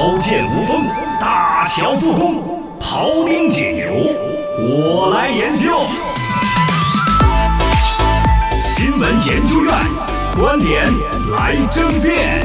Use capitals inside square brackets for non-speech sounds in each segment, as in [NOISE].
刀剑无锋，大乔复工，庖丁解牛，我来研究。新闻研究院观点来争辩。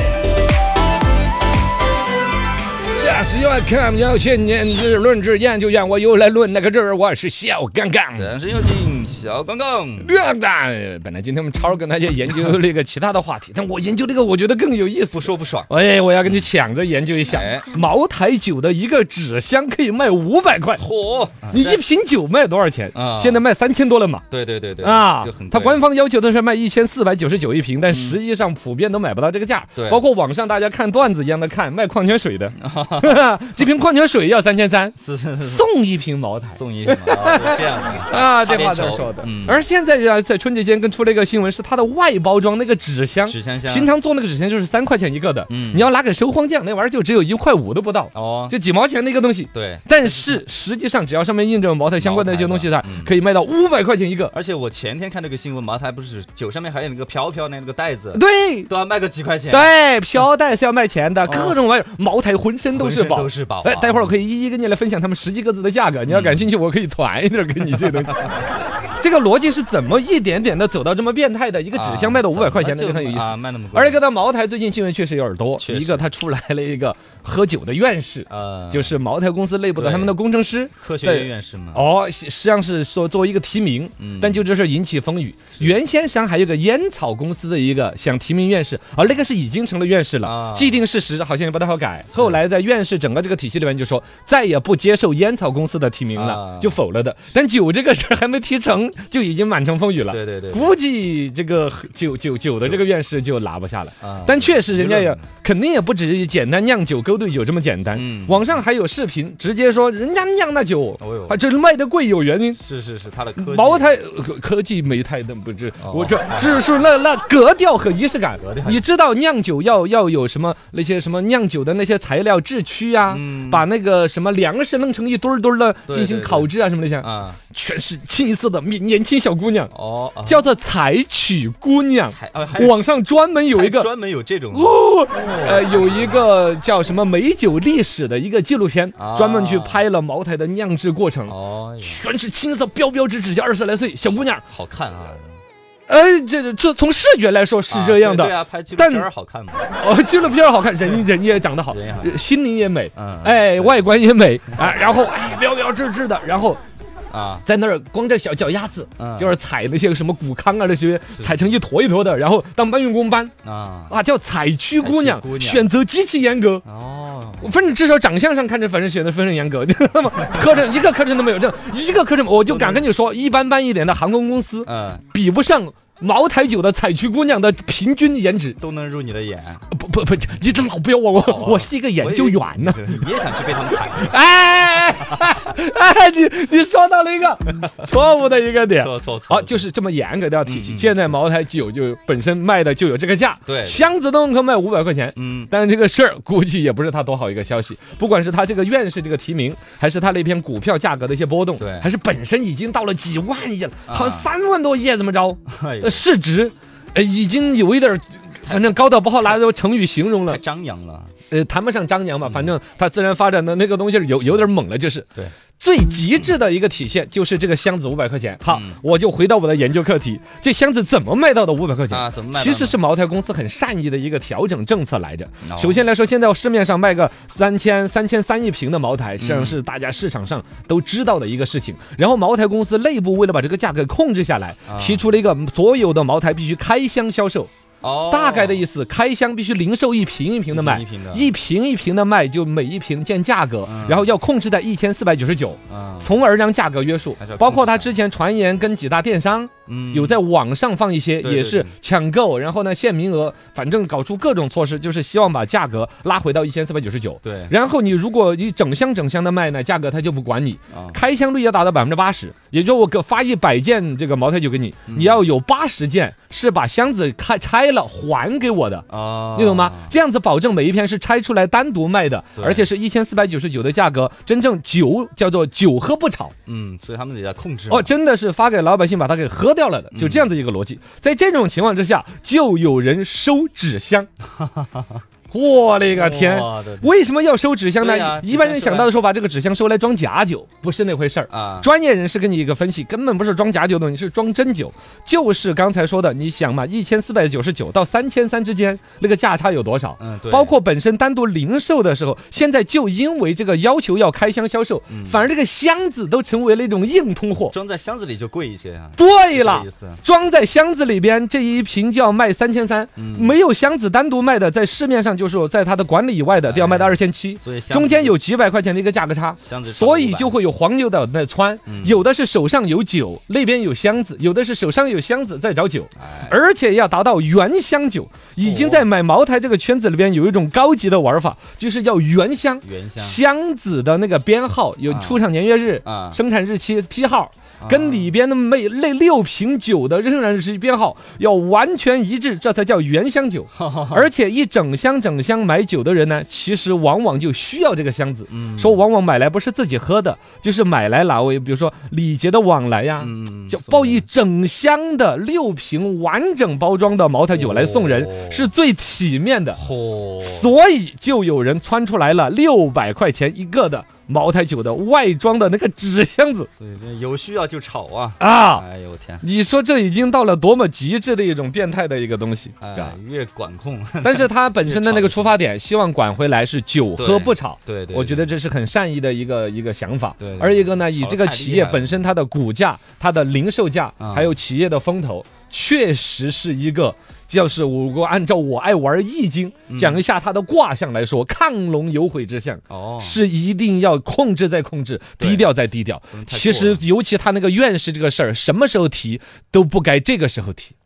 驾驶员看要千年之论之研究院，我又来论那个字儿，我是小刚刚。掌声有请小刚刚。亮蛋，本来今天我们超儿跟大家研究那个其他的话题，但我研究这个我觉得更有意思不。说不爽，哎，我要跟你抢着研究一下哎，茅台酒的一个纸箱可以卖五百块，嚯！你一瓶酒卖多少钱啊？现在卖三千多了嘛。对对对对啊就很，贵它官方要求的是卖一千四百九十九一瓶，但实际上普遍都买不到这个价。对包括网上大家看段子一样的看卖矿泉水的，[LAUGHS] 这瓶矿泉水要三千三，送一瓶茅台。送一什么？啊这样的 [LAUGHS] 啊，这话说的。嗯。而现在呀，在春节间跟出了一个新闻，是它的外包装那个纸箱，纸箱箱。平常做那个纸箱就是三块钱一个的，嗯。你要拿给收荒匠，那玩意儿就只有一块五都不到，哦，就几毛钱的一个东西。对。但是实际上，只要上面印着茅台相关的一些东西的茅台的，嗯可以卖到五百块钱一个。而且我前天看这个新闻，茅台不是酒上面还有那个飘飘那个袋子，对。都要卖个几块钱，，对，飘带是要卖钱的，各种玩意儿，茅台浑身都是宝，都是宝哎，待会儿我可以一一跟你来分享他们十几个字的价格，你要感兴趣，我可以团一点给你这东西。[LAUGHS] 这个逻辑是怎么一点点的走到这么变态的？一个纸箱卖到五百块钱，这个很有意思。啊，卖那么贵。而一个到茅台最近新闻确实有点多，一个他出来了一个喝酒的院士，呃，就是茅台公司内部的他们的工程师。科学对院院士嘛，哦，实实际上是说作为一个提名，嗯但就这事儿引起风雨。原先上还有个烟草公司的一个想提名院士，而那个是已经成了院士了，啊既定事实好像也不太好改。后来在院士整个这个体系里面就说再也不接受烟草公司的提名了，啊就否了的。但酒这个事儿还没提成，就已经满城风雨了。对对对，估计这个酒酒酒的这个院士就拿不下了。啊但确实，人家也肯定也不止于简单酿酒、勾兑酒这么简单。嗯网上还有视频，直接说人家酿那酒，啊，这卖的贵有原因。是是是，他的科技茅台呃科技没太的不是，哦我这是是那那格调和仪式感。你知道酿酒要要有什么那些什么酿酒的那些材料制曲呀，嗯把那个什么粮食弄成一堆堆的进行烤制啊什么那些，啊，全是清一色的年年轻小姑娘，哦，啊。叫做采曲姑娘。啊网上专门有一个专门有这种。哦，呃，有一个叫什么美酒历史的一个纪录片，啊。专门去拍了茅台的酿制过程，哦，全是青色标标致致，二十来岁小姑娘。好看啊，哎，这这从视觉来说是这样的，啊对对啊，拍纪录但片儿好看嘛，哦，纪录片好看，人人也长得好心灵也美，嗯，哎，外观也美啊，然后哎标标致致的，然后啊，在那儿光着小脚丫子，嗯。就是踩那些什么谷糠啊那些，踩成一坨一坨的，然后当搬运工搬啊，啊，叫采区姑娘选择极其严格。哦，反正至少长相上看着，反正选的非常严格，你 [LAUGHS] 知道吗？课程一个课程都没有，这一个课程我就敢跟你说，一般般一点的航空公司嗯，比不上茅台酒的采区姑娘的平均颜值。都能入你的眼，不不不，你这老不要我我我是一个研究员呢。你你也想去被他们踩，[LAUGHS] 哎 [LAUGHS] 哎，你你说到了一个 [LAUGHS] 错误的一个点。错错错，好，就是这么严格的体系。现在茅台酒就本身卖的就有这个价，对箱子都能够卖五百块钱。嗯，但是这个事儿估计也不是他多好一个消息，不管是他这个院士这个提名，还是他那篇股票价格的一些波动，对还是本身已经到了几万亿了，啊好像三万多亿怎么着？哎呦呃，市值，呃，已经有一点儿。反正高到不好拿这个成语形容了太，张扬了，呃，谈不上张扬吧，反正它自然发展的那个东西有有点猛了，就是对，最极致的一个体现，就是这个箱子五百块钱。好嗯，我就回到我的研究课题，这箱子怎么卖到的五百块钱？啊，怎么卖？其实是茅台公司很善意的一个调整政策来着。哦首先来说，现在市面上卖个三千、三千三一瓶的茅台，实际上嗯是大家市场上都知道的一个事情。然后茅台公司内部为了把这个价格控制下来，啊提出了一个所有的茅台必须开箱销售。哦，大概的意思，开箱必须零售一瓶一瓶的卖。一瓶一瓶，的。卖，就每一瓶见价格，嗯。然后要控制在一千四百九十九。嗯。从而让价格约束。包括他之前传言跟几大电商嗯。有在网上放一些，也是抢购，然后呢限名额，反正搞出各种措施，就是希望把价格拉回到一千四百九十九。对。然后你如果你整箱整箱的卖呢，价格他就不管你，啊，开箱率要达到百分之八十，也就我给发一百件这个茅台酒给你，嗯。你要有八十件是把箱子开拆了还给我的。哦，你懂吗？这样子保证每一片是拆出来单独卖的，而且是一千四百九十九的价格，真正酒叫做酒喝不炒。嗯，所以他们得在控制哦，真的是发给老百姓把它给喝掉了的，就这样子一个逻辑。在这种情况之下，就有人收纸箱。[LAUGHS] 我勒个天！为什么要收纸箱呢？一般人想到的时候把这个纸箱收来装假酒，不是那回事儿。啊，专业人士给你一个分析，根本不是装假酒的东西，是装真酒。就是刚才说的，你想嘛，一千四百九十九到三千三之间，那个价差有多少？嗯，对，包括本身单独零售的时候，现在就因为这个要求要开箱销售，嗯反而这个箱子都成为了一种硬通货。装在箱子里就贵一些啊。对了装在箱子里边这一瓶就要卖三千三，嗯没有箱子单独卖的，在市面上就是在它的管理以外的都要卖到二千七。中间有几百块钱的一个价格差，所以就会有黄牛的在窜，嗯有的是手上有酒，那边有箱子，有的是手上有箱子在找酒，哎而且要达到原箱酒，已经在买茅台这个圈子里边有一种高级的玩法，就是要原箱。原箱箱子的那个编号有啊出厂年月日、啊生产日期、批号，啊跟里边的每那六瓶酒的生产日期编号要完全一致，这才叫原箱酒。[LAUGHS] 而且一整箱整箱买酒的人呢，其实往往就需要这个箱子。嗯说往往买来不是自己喝的，就是买来哪位，比如说礼节的往来呀，嗯就抱一整箱的六瓶完整包装的茅台酒来送人，哦是最体面的。哦，所以就有人窜出来了六百块钱一个的茅台酒的外装的那个纸箱子有需要就炒啊！啊！哎呦我天，你说这已经到了多么极致的一种变态的一个东西哎啊！，越管控，但是它本身的 [LAUGHS] 那个出发点，希望管回来是酒喝不吵。对对，我觉得这是很善意的一个一个想法。对对而一个呢，以这个企业本身它的股价、它的零售价，啊还有企业的风头，确实是一个。就是我如果按照我爱玩易经嗯讲一下它的卦象来说，亢龙有悔之象。哦，是一定要控制再控制，低调再低调其实，尤其他那个院士这个事儿，什么时候提都不该这个时候提。[LAUGHS]